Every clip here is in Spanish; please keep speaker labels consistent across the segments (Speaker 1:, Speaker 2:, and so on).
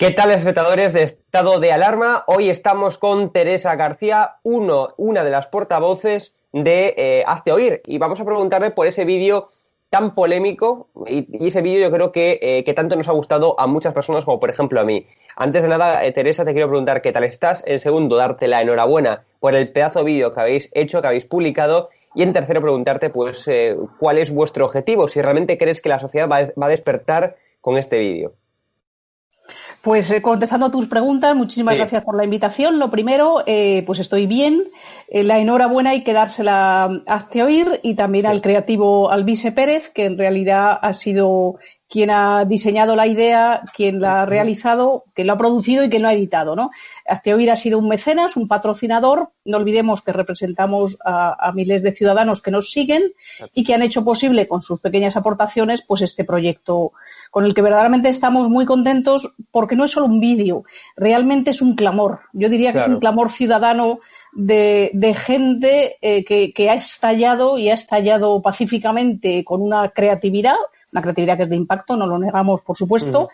Speaker 1: ¿Qué tal, espectadores de Estado de Alarma? Hoy estamos con Teresa García, uno, una de las portavoces de eh, Hazte Oír, y vamos a preguntarle por ese vídeo tan polémico y, ese vídeo yo creo que, eh, que, tanto nos ha gustado a muchas personas como por ejemplo a mí. Antes de nada, eh, Teresa, te quiero preguntar qué tal estás. En segundo, darte la enhorabuena por el pedazo de vídeo que habéis hecho, que habéis publicado. Y en tercero, preguntarte pues eh, cuál es vuestro objetivo, si realmente crees que la sociedad va, va a despertar con este vídeo.
Speaker 2: Pues eh, contestando a tus preguntas, muchísimas gracias por la invitación. Lo primero, eh, pues estoy bien. Eh, la enhorabuena hay que dársela a oír y también al creativo Alvise Pérez, que en realidad ha sido quien ha diseñado la idea, quien la ha realizado, quien lo ha producido y quien lo ha editado. ¿no? Oír ha sido un mecenas, un patrocinador. No olvidemos que representamos a, a, miles de ciudadanos que nos siguen y que han hecho posible con sus pequeñas aportaciones pues este proyecto con el que verdaderamente estamos muy contentos porque no es solo un vídeo, realmente es un clamor. Yo diría que claro. es un clamor ciudadano de, de gente eh, que, que, ha estallado y ha estallado pacíficamente con una creatividad, una creatividad que es de impacto, no lo negamos, por supuesto. Uh -huh.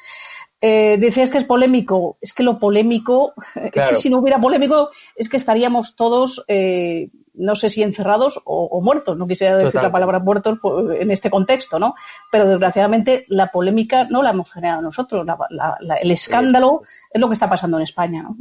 Speaker 2: Eh, decías que es polémico, es que lo polémico, claro. es que si no hubiera polémico, es que estaríamos todos eh, no sé si encerrados o, o muertos, no quisiera decir Total. la palabra muertos en este contexto, ¿no? Pero desgraciadamente la polémica no la hemos generado nosotros, la, la, la, el escándalo sí. es lo que está pasando en España, ¿no?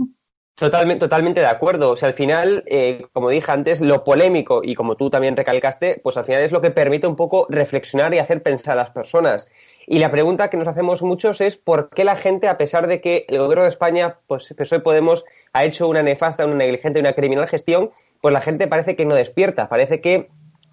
Speaker 1: Totalmente, totalmente de acuerdo. O sea, al final, eh, como dije antes, lo polémico y como tú también recalcaste, pues al final es lo que permite un poco reflexionar y hacer pensar a las personas. Y la pregunta que nos hacemos muchos es por qué la gente, a pesar de que el gobierno de España, pues PSOE Podemos, ha hecho una nefasta, una negligente, una criminal gestión, pues la gente parece que no despierta, parece que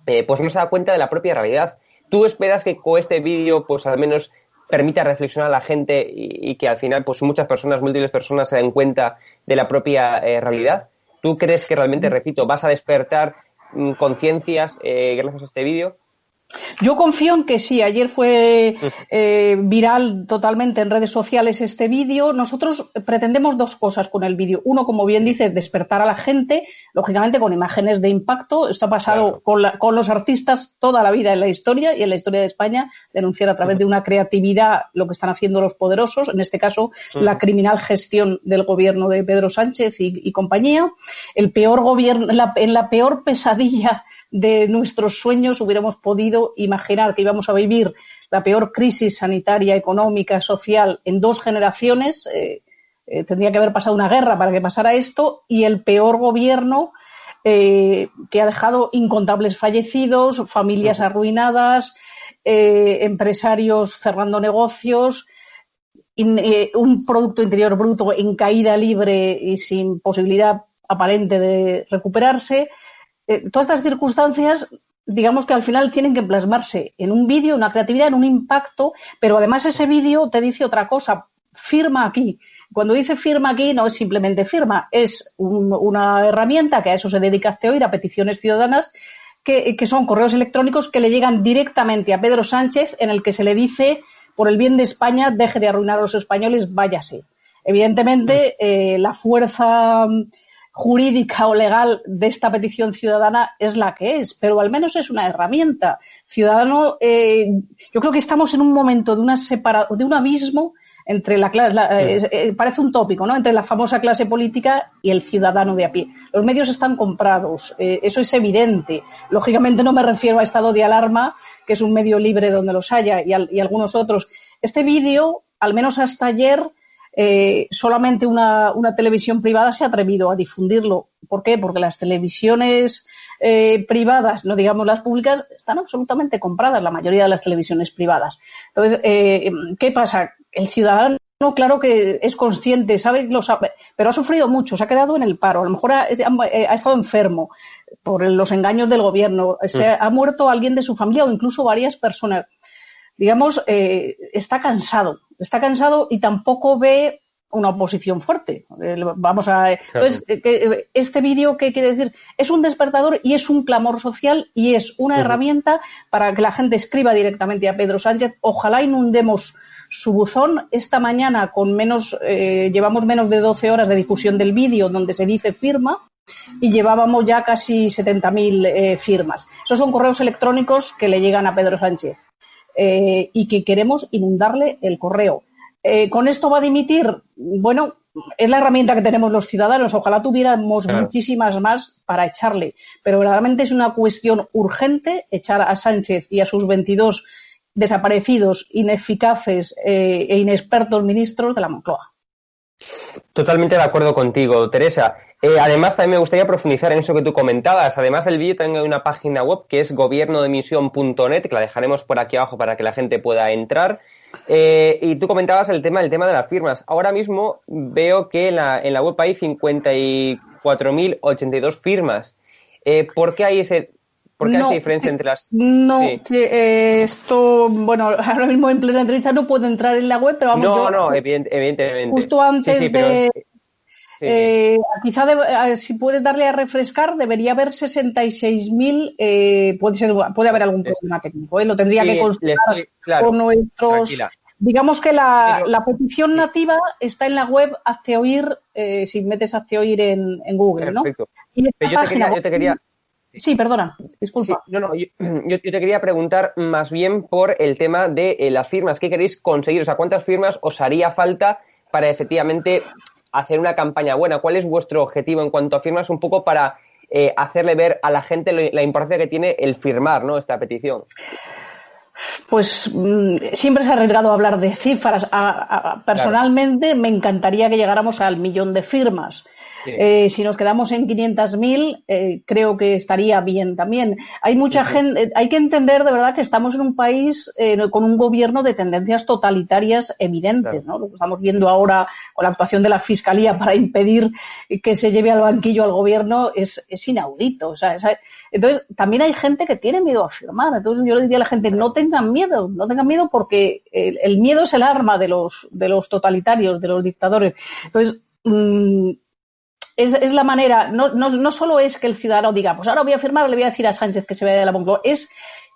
Speaker 1: eh, pues no se da cuenta de la propia realidad. ¿Tú esperas que con este vídeo, pues al menos permita reflexionar a la gente y, y, que al final, pues muchas personas, múltiples personas se den cuenta de la propia eh, realidad? ¿Tú crees que realmente, repito, vas a despertar mm, conciencias eh, gracias a este vídeo?
Speaker 2: Yo confío en que sí. Ayer fue eh, viral totalmente en redes sociales este vídeo. Nosotros pretendemos dos cosas con el vídeo. Uno, como bien dices, despertar a la gente, lógicamente con imágenes de impacto. Esto ha pasado claro. con, la, con, los artistas toda la vida en la historia y en la historia de España, denunciar a través de una creatividad lo que están haciendo los poderosos, en este caso la criminal gestión del gobierno de Pedro Sánchez y, y compañía. El peor gobierno, la, en la peor pesadilla de nuestros sueños hubiéramos podido imaginar que íbamos a vivir la peor crisis sanitaria, económica, social en dos generaciones. Eh, eh, tendría que haber pasado una guerra para que pasara esto y el peor gobierno eh, que ha dejado incontables fallecidos, familias arruinadas, empresarios cerrando negocios, in, un Producto Interior Bruto en caída libre y sin posibilidad aparente de recuperarse eh, todas estas circunstancias digamos que al final tienen que plasmarse en un vídeo, una creatividad, en un impacto, pero además ese vídeo te dice otra cosa, firma aquí. Cuando dice firma aquí no es simplemente firma, es un, una herramienta que a eso se dedica oír, a peticiones ciudadanas, que, que, son correos electrónicos que le llegan directamente a Pedro Sánchez en el que se le dice, por el bien de España, deje de arruinar a los españoles, váyase. Evidentemente, eh, la fuerza jurídica o legal de esta petición ciudadana es la que es, pero al menos es una herramienta. Ciudadano, eh, yo creo que estamos en un momento de, una separa, de un abismo entre la clase, la, sí. eh, parece un tópico, ¿no? Entre la famosa clase política y el ciudadano de a pie. Los medios están comprados, eh, eso es evidente. Lógicamente no me refiero a estado de alarma, que es un medio libre donde los haya, y, al, y algunos otros. Este vídeo, al menos hasta ayer, eh, solamente una, una, televisión privada se ha atrevido a difundirlo. ¿Por qué? Porque las televisiones eh, privadas, no digamos las públicas, están absolutamente compradas, la mayoría de las televisiones privadas. Entonces, eh, ¿qué pasa? El ciudadano claro que es consciente, sabe, lo sabe, pero ha sufrido mucho, se ha quedado en el paro, a lo mejor ha, ha estado enfermo por los engaños del gobierno, se ha, mm. ha muerto alguien de su familia o incluso varias personas. Digamos, eh, está cansado, está cansado y tampoco ve una oposición fuerte. Eh, vamos a. Entonces, eh, este vídeo, ¿qué quiere decir? Es un despertador y es un clamor social y es una uh -huh. herramienta para que la gente escriba directamente a Pedro Sánchez. Ojalá inundemos su buzón. Esta mañana, con menos, eh, llevamos menos de 12 horas de difusión del vídeo donde se dice firma y llevábamos ya casi 70.000 eh, firmas. Esos son correos electrónicos que le llegan a Pedro Sánchez eh, y que queremos inundarle el correo eh, ¿con esto va a dimitir? Bueno, es la herramienta que tenemos los ciudadanos. Ojalá tuviéramos muchísimas más para echarle. Pero verdaderamente es una cuestión urgente echar a Sánchez y a sus 22 desaparecidos, ineficaces eh, e inexpertos ministros de la Moncloa.
Speaker 1: Totalmente de acuerdo contigo, Teresa. Eh, además, también me gustaría profundizar en eso que tú comentabas. Además del vídeo, tengo una página web que es gobiernodemisión.net, que la dejaremos por aquí abajo para que la gente pueda entrar. Eh, y tú comentabas el tema, el tema de las firmas. Ahora mismo veo que en la, en la web hay 54.082 firmas. Eh, ¿Por qué hay ese, ¿Por qué hay diferencia entre las.?
Speaker 2: No, eh, esto, bueno, ahora mismo en plena entrevista no puedo entrar en la web, pero vamos.
Speaker 1: No, no, evidentemente.
Speaker 2: Justo antes de. Eh, quizá eh, si puedes darle a refrescar, debería haber 66.000. Eh, puede, ser, puede haber algún problema técnico. Lo tendría que consultar con nuestros. Digamos que la, la, petición nativa está en la web Hazte Oír, si metes Hazte Oír en, en Google, ¿no?
Speaker 1: Y yo, te quería,
Speaker 2: Sí, perdona, disculpa.
Speaker 1: no, no, yo, te quería preguntar más bien por el tema de eh, las firmas. ¿Qué queréis conseguir? O sea, ¿cuántas firmas os haría falta para efectivamente hacer una campaña buena? ¿Cuál es vuestro objetivo en cuanto a firmas? Un poco para eh, hacerle ver a la gente la importancia que tiene el firmar ¿no? esta petición.
Speaker 2: Pues mm, siempre se ha arriesgado a hablar de cifras. personalmente me encantaría que llegáramos al millón de firmas. Eh, si nos quedamos en 500.000, eh, creo que estaría bien también. Hay mucha gente, hay que entender de verdad que estamos en un país eh, con un gobierno de tendencias totalitarias evidentes, ¿no? Lo que estamos viendo ahora con la actuación de la Fiscalía para impedir que se lleve al banquillo al gobierno es, inaudito. O sea, entonces, también hay gente que tiene miedo a firmar. Entonces, yo le diría a la gente, no tengan miedo, no tengan miedo porque el, miedo es el arma de los, de los totalitarios, de los dictadores. Entonces, mm, es, la manera, no, no, no, solo es que el ciudadano diga, pues ahora voy a firmar, le voy a decir a Sánchez que se vaya de la Moncloa, es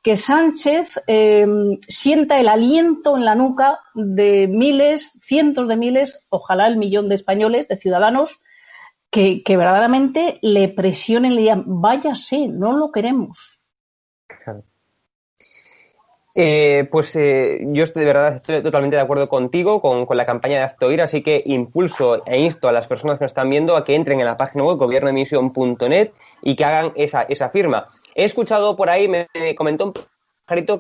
Speaker 2: que Sánchez em, sienta el aliento en la nuca de miles, cientos de miles, ojalá el millón de españoles, de ciudadanos, que, que verdaderamente le presionen, le digan, váyase, no lo queremos.
Speaker 1: Eh, pues eh, yo estoy de verdad estoy totalmente de acuerdo contigo con, la campaña de Actoir, así que impulso e insto a las personas que nos están viendo a que entren en la página web gobiernoemisión.net y que hagan esa, esa firma. He escuchado por ahí, me comentó un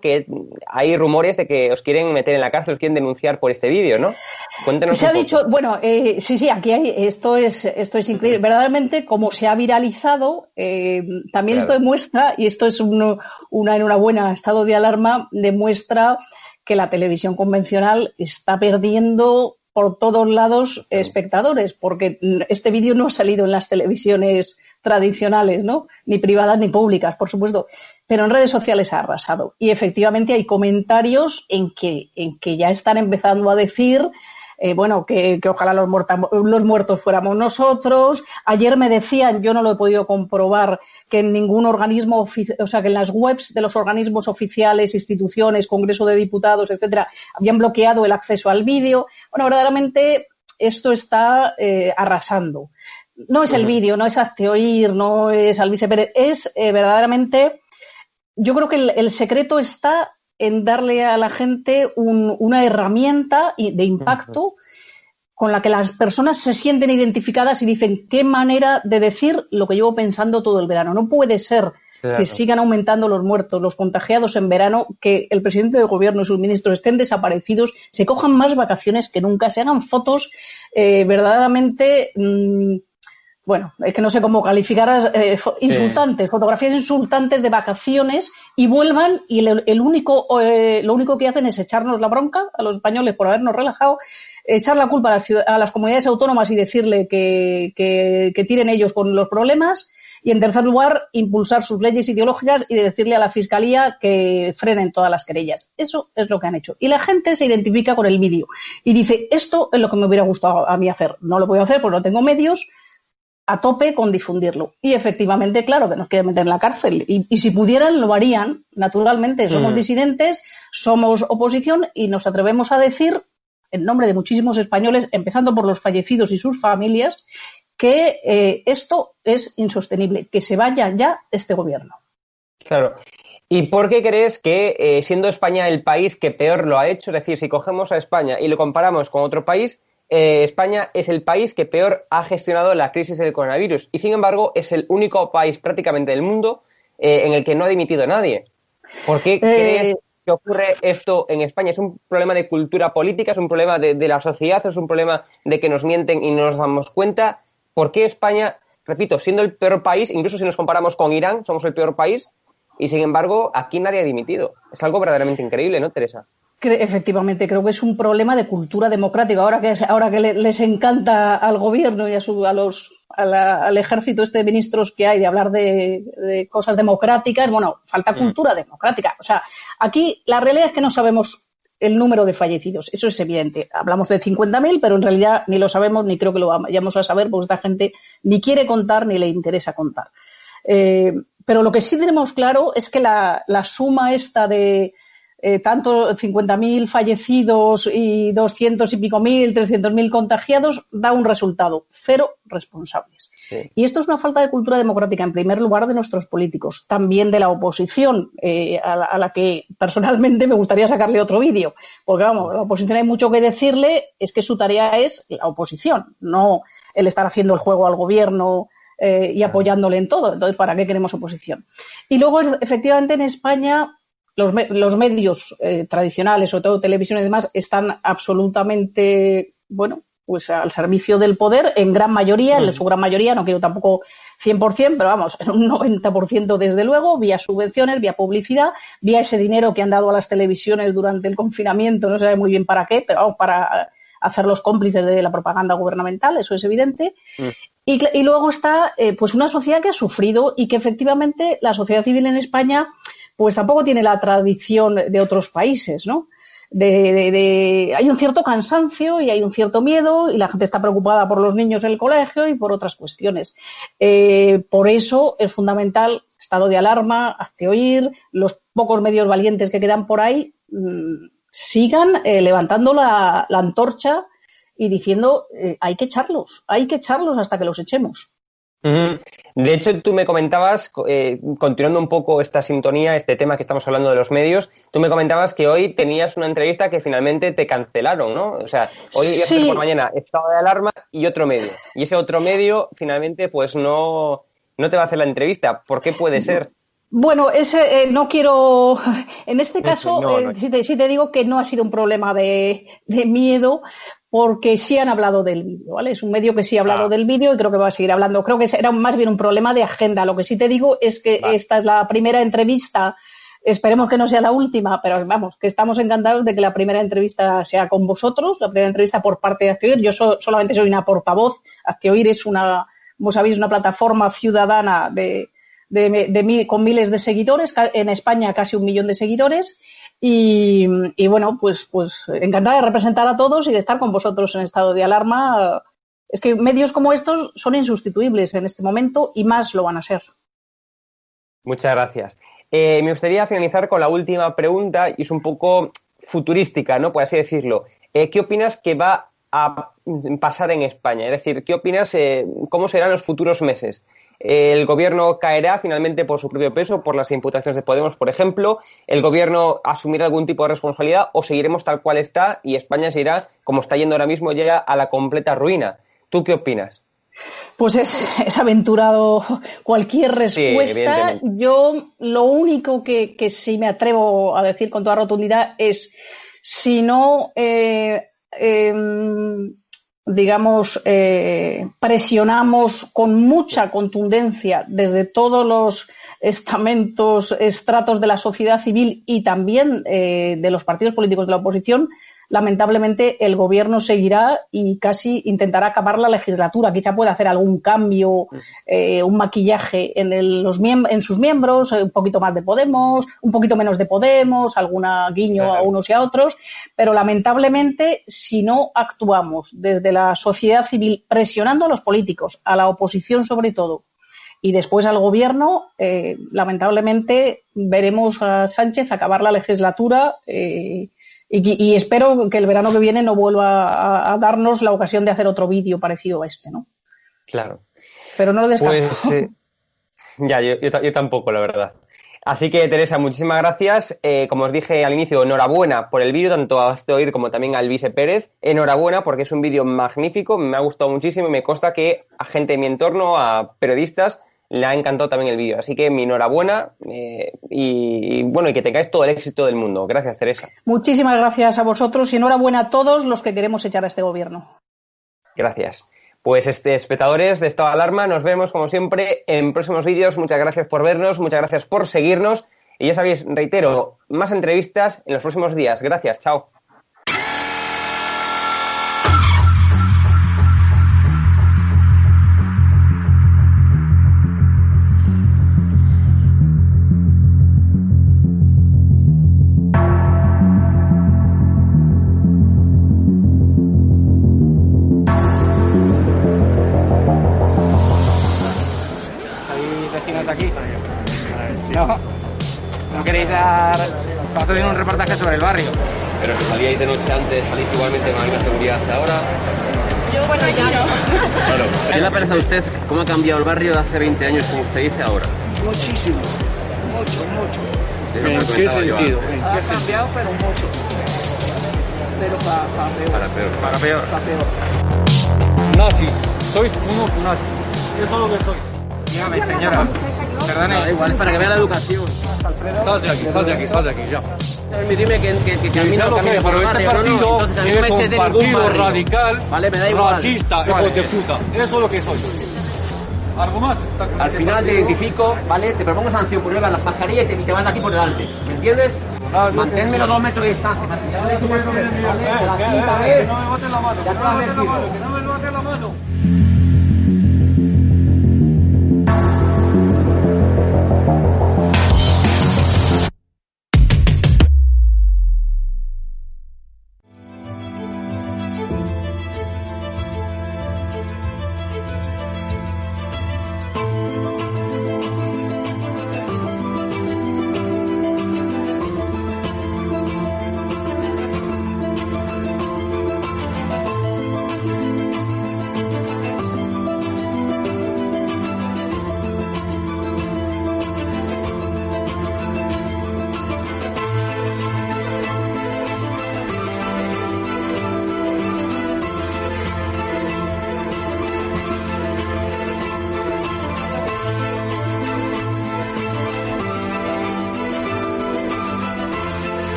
Speaker 1: que hay rumores de que os quieren meter en la cárcel, os quieren denunciar por este vídeo, ¿no?
Speaker 2: Cuéntenos. Se ha dicho, bueno, eh, sí, sí, aquí hay, esto es, esto es increíble. Verdaderamente, como se ha viralizado, eh, también esto demuestra, y esto es uno, una enhorabuena estado de alarma, demuestra que la televisión convencional está perdiendo por todos lados espectadores, porque este vídeo no ha salido en las televisiones tradicionales, ¿no? Ni privadas ni públicas, por supuesto. Pero en redes sociales ha arrasado. Y efectivamente hay comentarios en que, en que ya están empezando a decir eh, bueno, que, ojalá los, los, muertos fuéramos nosotros. Ayer me decían, yo no lo he podido comprobar, que en ningún organismo, o sea, que en las webs de los organismos oficiales, instituciones, Congreso de Diputados, etcétera, habían bloqueado el acceso al vídeo. Bueno, verdaderamente esto está eh, arrasando no es el vídeo, no es hazte oír, no es Alvise Pérez, es eh, verdaderamente, yo creo que el, secreto está en darle a la gente una herramienta de impacto con la que las personas se sienten identificadas y dicen qué manera de decir lo que llevo pensando todo el verano. No puede ser que sigan aumentando los muertos, los contagiados en verano, que el presidente del gobierno y sus ministros estén desaparecidos, se cojan más vacaciones que nunca, se hagan fotos eh, verdaderamente mm, bueno, es que no sé cómo calificar eh, insultantes, fotografías insultantes de vacaciones y vuelvan y el, único, eh, lo único que hacen es echarnos la bronca a los españoles por habernos relajado, echar la culpa a las, a las comunidades autónomas y decirle que, que, que, tiren ellos con los problemas y en tercer lugar impulsar sus leyes ideológicas y decirle a la fiscalía que frenen todas las querellas. Eso es lo que han hecho. Y la gente se identifica con el vídeo y dice, esto es lo que me hubiera gustado a mí hacer. No lo a hacer porque no tengo medios a tope con difundirlo. Y efectivamente, claro, que nos quieren meter en la cárcel. Y, si pudieran, lo harían. Naturalmente, somos mm. disidentes, somos oposición y nos atrevemos a decir, en nombre de muchísimos españoles, empezando por los fallecidos y sus familias, que eh, esto es insostenible, que se vaya ya este gobierno.
Speaker 1: Claro. ¿Y por qué crees que, eh, siendo España el país que peor lo ha hecho, es decir, si cogemos a España y lo comparamos con otro país, eh, España es el país que peor ha gestionado la crisis del coronavirus y, sin embargo, es el único país prácticamente del mundo eh, en el que no ha dimitido nadie? ¿Por qué crees que ocurre esto en España? ¿Es un problema de cultura política? ¿Es un problema de, de la sociedad? ¿Es un problema de que nos mienten y no nos damos cuenta? ¿Por qué España, repito, siendo el peor país, incluso si nos comparamos con Irán, somos el peor país, y sin embargo, aquí nadie ha dimitido. Es algo verdaderamente increíble, ¿no, Teresa?
Speaker 2: Efectivamente, creo que es un problema de cultura democrática. Ahora que, ahora que les encanta al gobierno y a, su, a los, al ejército este de ministros que hay de hablar de, cosas democráticas, bueno, falta mm. cultura democrática. O sea, aquí la realidad es que no sabemos el número de fallecidos. Eso es evidente. Hablamos de 50.000, pero en realidad ni lo sabemos ni creo que lo vayamos a saber porque esta gente ni quiere contar ni le interesa contar. Eh, pero lo que sí tenemos claro es que la, suma esta de eh, tanto 50.000 fallecidos y 200 y pico mil, 300.000 contagiados da un resultado, cero responsables. Y esto es una falta de cultura democrática, en primer lugar, de nuestros políticos, también de la oposición, eh, a, la, que personalmente me gustaría sacarle otro vídeo, porque vamos, la oposición hay mucho que decirle, es que su tarea es la oposición, no el estar haciendo el juego al gobierno eh, y apoyándole en todo. Entonces, ¿para qué queremos oposición? Y luego, efectivamente, en España los, los medios eh, tradicionales, sobre todo televisión y demás, están absolutamente, bueno, pues al servicio del poder en gran mayoría, en su gran mayoría, no quiero tampoco 100%, pero vamos, en un 90% desde luego, vía subvenciones, vía publicidad, vía ese dinero que han dado a las televisiones durante el confinamiento, no se sabe muy bien para qué, pero vamos, para hacerlos cómplices de la propaganda gubernamental, eso es evidente. Mm. Y, luego está eh, pues una sociedad que ha sufrido y que efectivamente la sociedad civil en España pues tampoco tiene la tradición de otros países, ¿no? De, hay un cierto cansancio y hay un cierto miedo y la gente está preocupada por los niños en el colegio y por otras cuestiones. Eh, por eso es fundamental estado de alarma, hazte oír, los pocos medios valientes que quedan por ahí mm, sigan eh, levantando la, antorcha y diciendo eh, hay que echarlos, hay que echarlos hasta que los echemos.
Speaker 1: De hecho, tú me comentabas, eh, continuando un poco esta sintonía, este tema que estamos hablando de los medios, tú me comentabas que hoy tenías una entrevista que finalmente te cancelaron, ¿no? O sea, hoy sí. por mañana estado de alarma y otro medio. Y ese otro medio finalmente pues no, no te va a hacer la entrevista. ¿Por qué puede ser?
Speaker 2: Bueno, ese, eh, no quiero. En este caso, eh, Si, te, digo que no ha sido un problema de, miedo, porque sí han hablado del vídeo, ¿vale? Es un medio que sí ha hablado ah. del vídeo y creo que va a seguir hablando. Creo que era más bien un problema de agenda. Lo que sí te digo es que esta es la primera entrevista. Esperemos que no sea la última, pero vamos, que estamos encantados de que la primera entrevista sea con vosotros, la primera entrevista por parte de Actioir. Yo solamente soy una portavoz. Actioir es una, como sabéis, una plataforma ciudadana de, de, con miles de seguidores, en España casi un millón de seguidores. Y, bueno, pues, pues encantada de representar a todos y de estar con vosotros en estado de alarma. Es que medios como estos son insustituibles en este momento y más lo van a ser.
Speaker 1: Muchas gracias. Eh, me gustaría finalizar con la última pregunta y es un poco futurística, ¿no? Por así decirlo. Eh, ¿Qué opinas que va a pasar en España? Es decir, ¿qué opinas eh, cómo serán los futuros meses? El gobierno caerá finalmente por su propio peso, por las imputaciones de Podemos, por ejemplo, el gobierno asumirá algún tipo de responsabilidad o seguiremos tal cual está y España se irá, como está yendo ahora mismo, llega a la completa ruina. ¿Tú qué opinas?
Speaker 2: Pues es, aventurado cualquier respuesta. Yo lo único que, sí me atrevo a decir con toda rotundidad es si no eh, em, digamos, eh, presionamos con mucha contundencia desde todos los estamentos, estratos de la sociedad civil y también eh, de los partidos políticos de la oposición lamentablemente el gobierno seguirá y casi intentará acabar la legislatura. Quizá pueda hacer algún cambio, eh, un maquillaje en, los en sus miembros, un poquito más de Podemos, un poquito menos de Podemos, alguna guiño a unos y a otros, pero lamentablemente si no actuamos desde la sociedad civil presionando a los políticos, a la oposición sobre todo, y después al gobierno, eh, lamentablemente veremos a Sánchez acabar la legislatura eh, y, espero que el verano que viene no vuelva a, darnos la ocasión de hacer otro vídeo parecido a este, ¿no?
Speaker 1: Claro.
Speaker 2: Pero no lo descarto.
Speaker 1: Pues, ya, yo, tampoco, la verdad. Así que, Teresa, muchísimas gracias. Eh, como os dije al inicio, enhorabuena por el vídeo, tanto a Oír como también al Vice Pérez. Enhorabuena porque es un vídeo magnífico, me ha gustado muchísimo y me consta que a gente de mi entorno, a periodistas, le ha encantado también el vídeo. Así que mi enhorabuena eh, y, y, bueno, y que tengáis todo el éxito del mundo. Gracias, Teresa.
Speaker 2: Muchísimas gracias a vosotros y enhorabuena a todos los que queremos echar a este gobierno.
Speaker 1: Gracias. Pues este, espectadores de Estado de Alarma, nos vemos como siempre en próximos vídeos. Muchas gracias por vernos, muchas gracias por seguirnos. Y ya sabéis, reitero, más entrevistas en los próximos días. Gracias, chao.
Speaker 3: Sobre el barrio.
Speaker 4: Pero si salíais de noche antes, salís igualmente con la misma seguridad que ahora.
Speaker 5: Yo, bueno, ya no.
Speaker 4: Claro. ¿Qué le parece a usted cómo ha cambiado el barrio de hace 20 años, como usted dice, ahora?
Speaker 6: Muchísimo. Mucho, mucho.
Speaker 4: ¿En qué sentido?
Speaker 6: Ha cambiado, pero mucho. Pero para pa peor.
Speaker 4: Para peor.
Speaker 3: Para peor.
Speaker 6: Para peor.
Speaker 7: Nazi, soy uno nazi. Eso es lo que soy.
Speaker 3: Dígame, señora. Perdone.
Speaker 4: No, igual es para que vea la educación.
Speaker 7: Sal de aquí, sal de aquí, sal de aquí, ya.
Speaker 4: Permitidme que, que, que,
Speaker 7: Ya
Speaker 4: no
Speaker 7: lo sé,
Speaker 4: por
Speaker 7: pero este
Speaker 4: no, no.
Speaker 7: partido
Speaker 4: no me
Speaker 7: es un partido radical,
Speaker 4: Vale, me da igual.
Speaker 7: racista,
Speaker 3: Vale.
Speaker 7: hijo de puta. Eso es lo que soy. ¿Algo más?
Speaker 4: Al final te identifico, ¿vale? Te propongo sanción por llevar las mascarillas y te, te van aquí por delante. ¿Me entiendes?
Speaker 7: Ah,
Speaker 4: Manténme los dos metros de distancia. ya
Speaker 7: no me botes la mano, que no me no botes la mano.